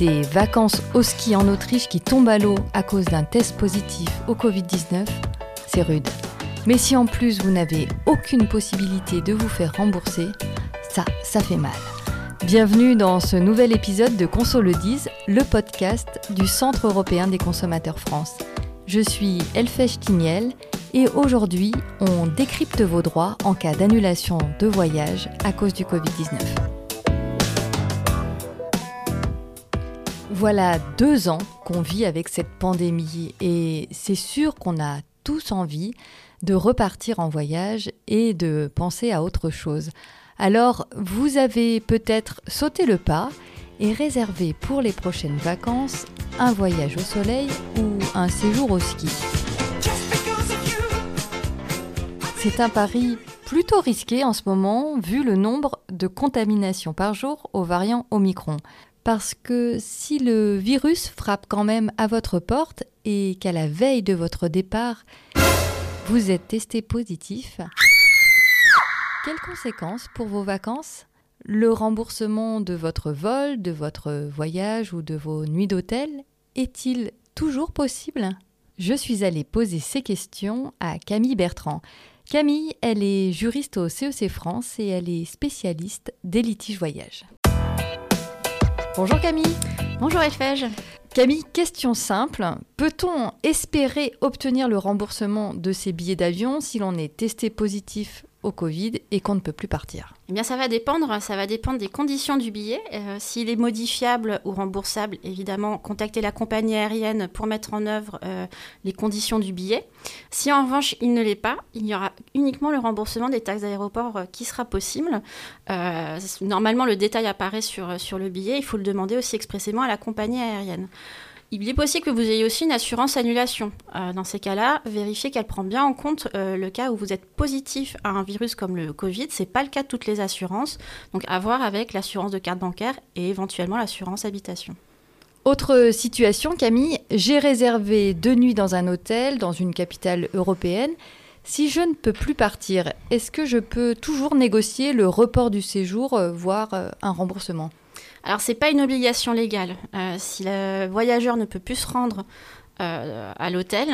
Des vacances au ski en Autriche qui tombent à l'eau à cause d'un test positif au Covid-19, c'est rude. Mais si en plus vous n'avez aucune possibilité de vous faire rembourser, ça, ça fait mal. Bienvenue dans ce nouvel épisode de Conso le le podcast du Centre européen des consommateurs France. Je suis Elfèche Tignel et aujourd'hui, on décrypte vos droits en cas d'annulation de voyage à cause du Covid-19. Voilà deux ans qu'on vit avec cette pandémie et c'est sûr qu'on a tous envie de repartir en voyage et de penser à autre chose. Alors, vous avez peut-être sauté le pas et réservé pour les prochaines vacances un voyage au soleil ou un séjour au ski. C'est un pari plutôt risqué en ce moment vu le nombre de contaminations par jour au variant Omicron. Parce que si le virus frappe quand même à votre porte et qu'à la veille de votre départ, vous êtes testé positif, quelles conséquences pour vos vacances? Le remboursement de votre vol, de votre voyage ou de vos nuits d'hôtel est-il toujours possible? Je suis allée poser ces questions à Camille Bertrand. Camille, elle est juriste au CEC e France et elle est spécialiste des litiges voyage. Bonjour Camille. Bonjour Elfège. Camille, question simple. Peut-on espérer obtenir le remboursement de ces billets d'avion si l'on est testé positif au Covid et qu'on ne peut plus partir Eh bien, ça va dépendre. Ça va dépendre des conditions du billet. Euh, s'il est modifiable ou remboursable, évidemment, contactez la compagnie aérienne pour mettre en œuvre euh, les conditions du billet. Si en revanche il ne l'est pas, il y aura uniquement le remboursement des taxes d'aéroport euh, qui sera possible. normalement, le détail apparaît sur, sur le billet. Il faut le demander aussi expressément à la compagnie aérienne. Il est possible que vous ayez aussi une assurance annulation. Euh, dans ces cas-là, vérifiez qu'elle prend bien en compte euh, le cas où vous êtes positif à un virus comme le Covid. Ce n'est pas le cas de toutes les assurances. Donc à voir avec l'assurance de carte bancaire et éventuellement l'assurance habitation. Autre situation, Camille, j'ai réservé deux nuits dans un hôtel dans une capitale européenne. Si je ne peux plus partir, est-ce que je peux toujours négocier le report du séjour, euh, voire un remboursement? Alors, ce n'est pas une obligation légale. Euh, si le voyageur ne peut plus se rendre euh, à l'hôtel,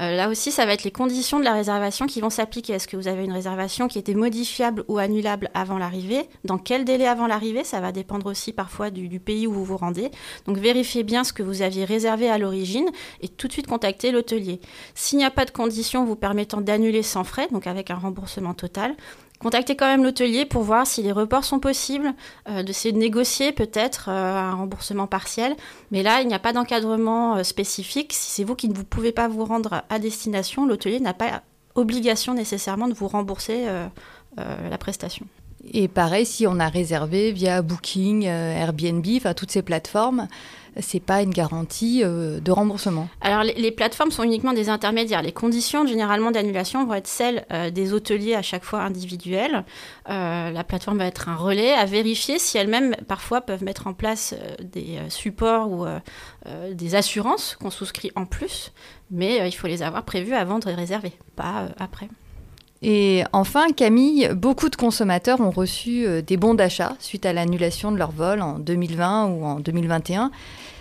euh, là aussi, ça va être les conditions de la réservation qui vont s'appliquer. Est-ce que vous avez une réservation qui était modifiable ou annulable avant l'arrivée? Dans quel délai avant l'arrivée? Ça va dépendre aussi parfois du, pays où vous vous rendez. Donc, vérifiez bien ce que vous aviez réservé à l'origine et tout de suite contactez l'hôtelier. S'il n'y a pas de conditions vous permettant d'annuler sans frais, donc avec un remboursement total, contactez quand même l'hôtelier pour voir si les reports sont possibles, euh, de négocier peut-être euh, un remboursement partiel. Mais là, il n'y a pas d'encadrement euh, spécifique. Si c'est vous qui ne vous pouvez pas vous rendre à destination, l'hôtelier n'a pas obligation nécessairement de vous rembourser la prestation. Et pareil, si on a réservé via Booking, Airbnb, enfin toutes ces plateformes, c'est pas une garantie euh, de remboursement. Alors les, plateformes sont uniquement des intermédiaires. Les conditions généralement d'annulation vont être celles euh, des hôteliers à chaque fois individuels. Euh, la plateforme va être un relais à vérifier si elles-mêmes parfois peuvent mettre en place des supports ou des assurances qu'on souscrit en plus, mais il faut les avoir prévues avant de réserver, pas après. Et enfin, Camille, beaucoup de consommateurs ont reçu des bons d'achat suite à l'annulation de leur vol en 2020 ou en 2021.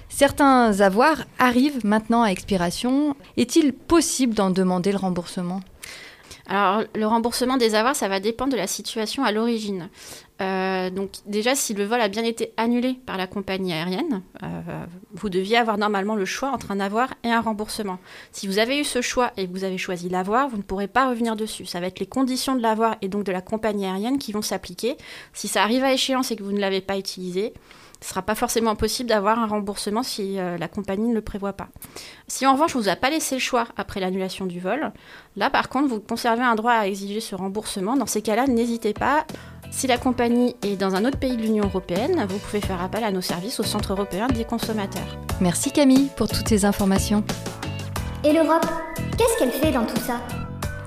Certains avoirs arrivent maintenant à expiration. Est-il possible d'en demander le remboursement? Alors, le remboursement des avoirs, ça va dépendre de la situation à l'origine. Euh, donc, déjà, si le vol a bien été annulé par la compagnie aérienne, euh, vous deviez avoir normalement le choix entre un avoir et un remboursement. Si vous avez eu ce choix et que vous avez choisi l'avoir, vous ne pourrez pas revenir dessus. Ça va être les conditions de l'avoir et donc de la compagnie aérienne qui vont s'appliquer. Si ça arrive à échéance et que vous ne l'avez pas utilisé, ce ne sera pas forcément possible d'avoir un remboursement si euh, la compagnie ne le prévoit pas. Si en revanche, on ne vous a pas laissé le choix après l'annulation du vol, là par contre, vous conservez un droit à exiger ce remboursement. Dans ces cas-là, n'hésitez pas. Si la compagnie est dans un autre pays de l'Union européenne, vous pouvez faire appel à nos services au Centre européen des consommateurs. Merci Camille pour toutes ces informations. Et l'Europe, qu'est-ce qu'elle fait dans tout ça?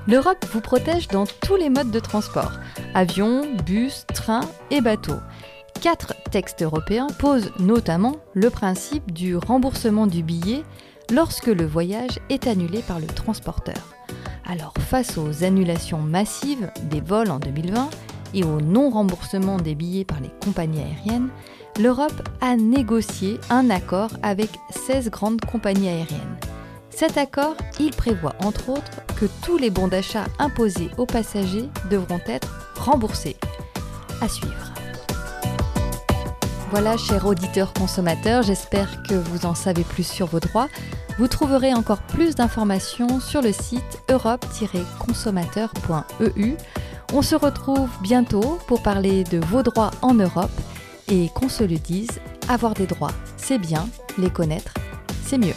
L'Europe vous protège dans tous les modes de transport avion, bus, train et bateau. Quatre textes européens posent notamment le principe du remboursement du billet lorsque le voyage est annulé par le transporteur. Alors face aux annulations massives des vols en 2020, et au non-remboursement des billets par les compagnies aériennes, l'Europe a négocié un accord avec 16 grandes compagnies aériennes. Cet accord, il prévoit entre autres que tous les bons d'achat imposés aux passagers devront être remboursés. À suivre. Voilà, chers auditeurs consommateurs, j'espère que vous en savez plus sur vos droits. Vous trouverez encore plus d'informations sur le site europe-consommateur.eu. On se retrouve bientôt pour parler de vos droits en Europe et qu'on se le dise, avoir des droits, c'est bien, les connaître, c'est mieux.